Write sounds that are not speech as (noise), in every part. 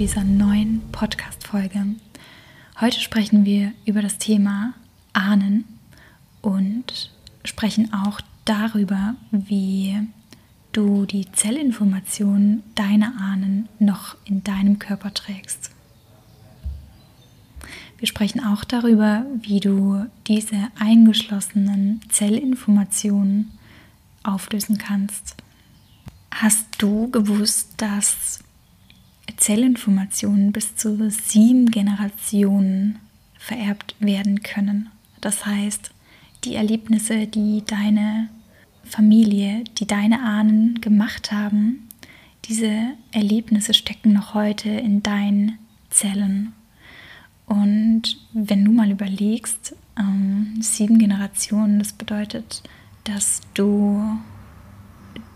dieser neuen Podcast-Folge. Heute sprechen wir über das Thema Ahnen und sprechen auch darüber, wie du die Zellinformationen deiner Ahnen noch in deinem Körper trägst. Wir sprechen auch darüber, wie du diese eingeschlossenen Zellinformationen auflösen kannst. Hast du gewusst, dass Zellinformationen bis zu sieben Generationen vererbt werden können? Das heißt, die Erlebnisse, die deine Familie, die deine Ahnen gemacht haben, diese Erlebnisse stecken noch heute in deinen Zellen. Und wenn du mal überlegst, ähm, sieben Generationen, das bedeutet, dass du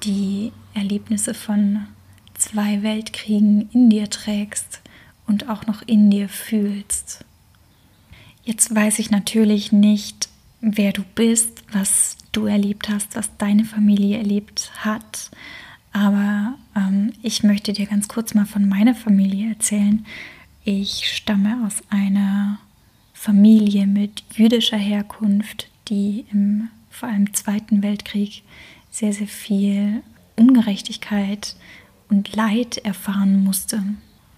die Erlebnisse von zwei Weltkriegen in dir trägst und auch noch in dir fühlst. Jetzt weiß ich natürlich nicht, wer du bist, was du erlebt hast, was deine Familie erlebt hat. Aber ähm, ich möchte dir ganz kurz mal von meiner Familie erzählen. Ich stamme aus einer Familie mit jüdischer Herkunft, die im vor allem Zweiten Weltkrieg sehr, sehr viel Ungerechtigkeit und Leid erfahren musste.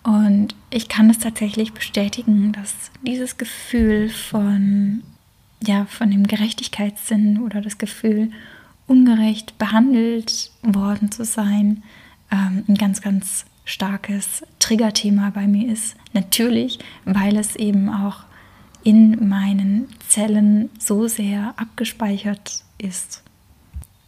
Und ich kann es tatsächlich bestätigen, dass dieses Gefühl von ja, von dem Gerechtigkeitssinn oder das Gefühl, ungerecht behandelt worden zu sein, ähm, ein ganz, ganz starkes Triggerthema bei mir ist. Natürlich, weil es eben auch in meinen Zellen so sehr abgespeichert ist.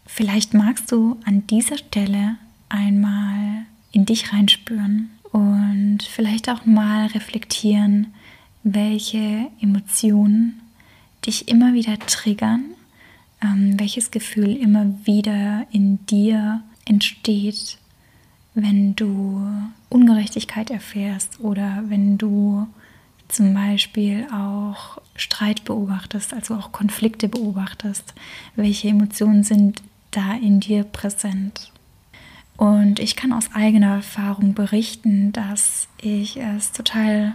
Vielleicht magst du an dieser Stelle einmal in dich reinspüren und vielleicht auch mal reflektieren, welche Emotionen dich immer wieder triggern, ähm, welches Gefühl immer wieder in dir entsteht, wenn du Ungerechtigkeit erfährst oder wenn du zum Beispiel auch Streit beobachtest, also auch Konflikte beobachtest, welche Emotionen sind da in dir präsent. Und ich kann aus eigener Erfahrung berichten, dass ich es total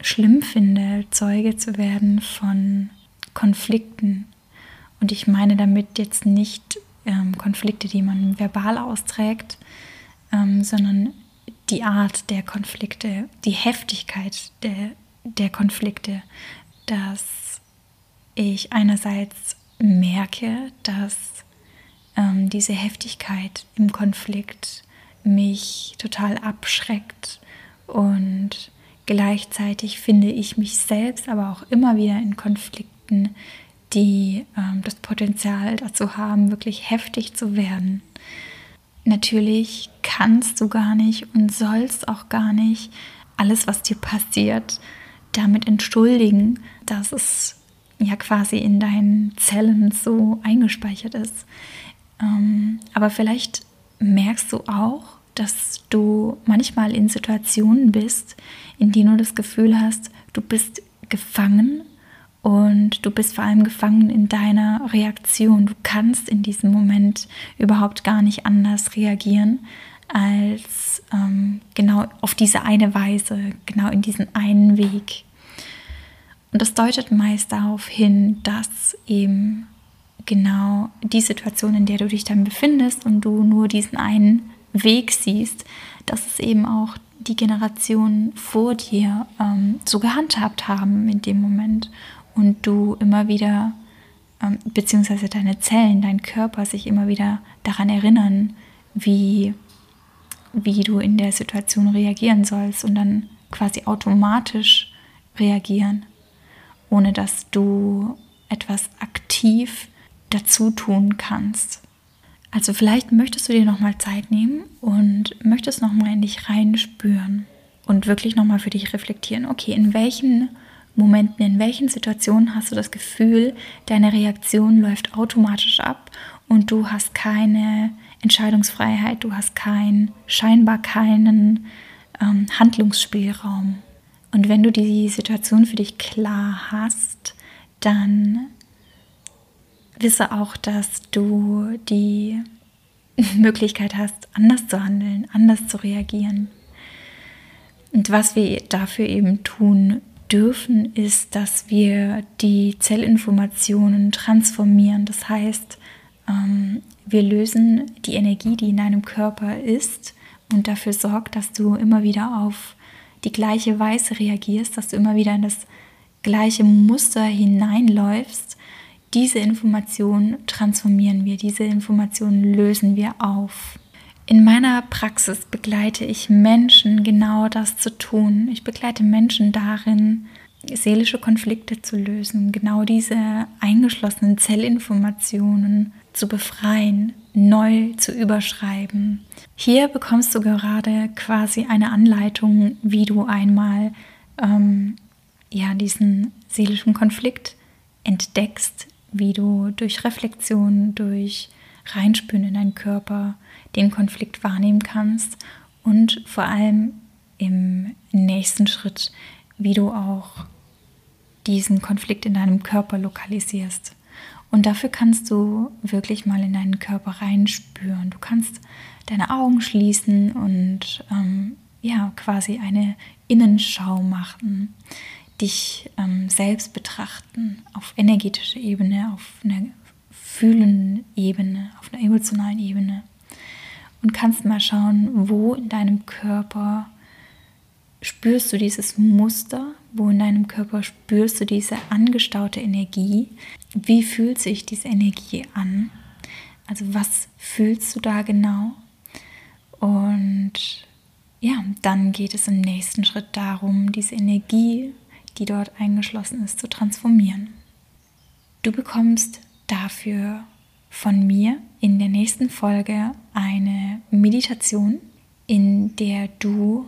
schlimm finde, Zeuge zu werden von Konflikten. Und ich meine damit jetzt nicht ähm, Konflikte, die man verbal austrägt, ähm, sondern die Art der Konflikte, die Heftigkeit der, der Konflikte, dass ich einerseits merke, dass ähm, diese Heftigkeit im Konflikt mich total abschreckt und gleichzeitig finde ich mich selbst aber auch immer wieder in Konflikt Konflikten, die ähm, das Potenzial dazu haben, wirklich heftig zu werden. Natürlich kannst du gar nicht und sollst auch gar nicht alles, was dir passiert, damit entschuldigen, dass es ja quasi in deinen Zellen so eingespeichert ist. Ähm, aber vielleicht merkst du auch, dass du manchmal in Situationen bist, in denen du das Gefühl hast, du bist gefangen und du bist vor allem gefangen in deiner Reaktion. Du kannst in diesem Moment überhaupt gar nicht anders reagieren als ähm, genau auf diese eine Weise, genau in diesen einen Weg. Und das deutet meist darauf hin, dass eben genau die Situation, in der du dich dann befindest und du nur diesen einen Weg siehst, dass es eben auch die Generationen vor dir ähm, so gehandhabt haben in dem Moment und du immer wieder, ähm, beziehungsweise deine Zellen, dein Körper sich immer wieder daran erinnern, wie, wie du in der Situation reagieren sollst und dann quasi automatisch reagieren, ohne dass du etwas aktiv dazu tun kannst. Also vielleicht möchtest du dir nochmal Zeit nehmen und möchtest nochmal in dich reinspüren und wirklich nochmal für dich reflektieren, okay, in welchen Momenten, in welchen Situationen hast du das Gefühl, deine Reaktion läuft automatisch ab und du hast keine Entscheidungsfreiheit, du hast kein, scheinbar keinen ähm, Handlungsspielraum. Und wenn du die Situation für dich klar hast, dann wisse auch, dass du die (laughs) Möglichkeit hast, anders zu handeln, anders zu reagieren. Und was wir dafür eben tun dürfen, ist, dass wir die Zellinformationen transformieren. Das heißt, ähm, wir lösen die Energie, die in deinem Körper ist und dafür sorgt, dass du immer wieder auf die gleiche Weise reagierst, dass du immer wieder in das gleiche Muster hineinläufst. Diese Information transformieren wir, diese Information lösen wir auf. In meiner Praxis begleite ich Menschen genau das zu tun. Ich begleite Menschen darin, seelische Konflikte zu lösen, genau diese eingeschlossenen Zellinformationen zu befreien, neu zu überschreiben. Hier bekommst du gerade quasi eine Anleitung, wie du einmal ähm, ja, diesen seelischen Konflikt entdeckst, wie du durch Reflexion, durch Reinspüren in deinen Körper den Konflikt wahrnehmen kannst und vor allem im nächsten Schritt, wie du auch diesen Konflikt in deinem Körper lokalisierst. Und dafür kannst du wirklich mal in deinen Körper reinspüren. Du kannst deine Augen schließen und ähm, ja, quasi eine Innenschau machen, dich ähm, selbst betrachten auf energetischer Ebene, auf einer fühlenden Ebene, auf einer emotionalen Ebene. Und kannst mal schauen, wo in deinem Körper spürst du dieses Muster, wo in deinem Körper spürst du diese angestaute Energie, wie fühlt sich diese Energie an, also was fühlst du da genau? Und ja, dann geht es im nächsten Schritt darum, diese Energie, die dort eingeschlossen ist, zu transformieren. Du bekommst dafür von mir in der nächsten Folge eine Meditation, in der du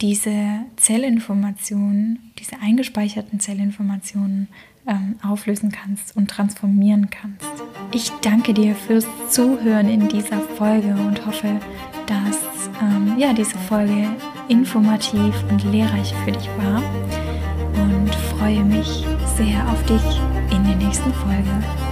diese Zellinformationen, diese eingespeicherten Zellinformationen ähm, auflösen kannst und transformieren kannst. Ich danke dir fürs Zuhören in dieser Folge und hoffe, dass ähm, ja, diese Folge informativ und lehrreich für dich war freue mich sehr auf dich in der nächsten Folge.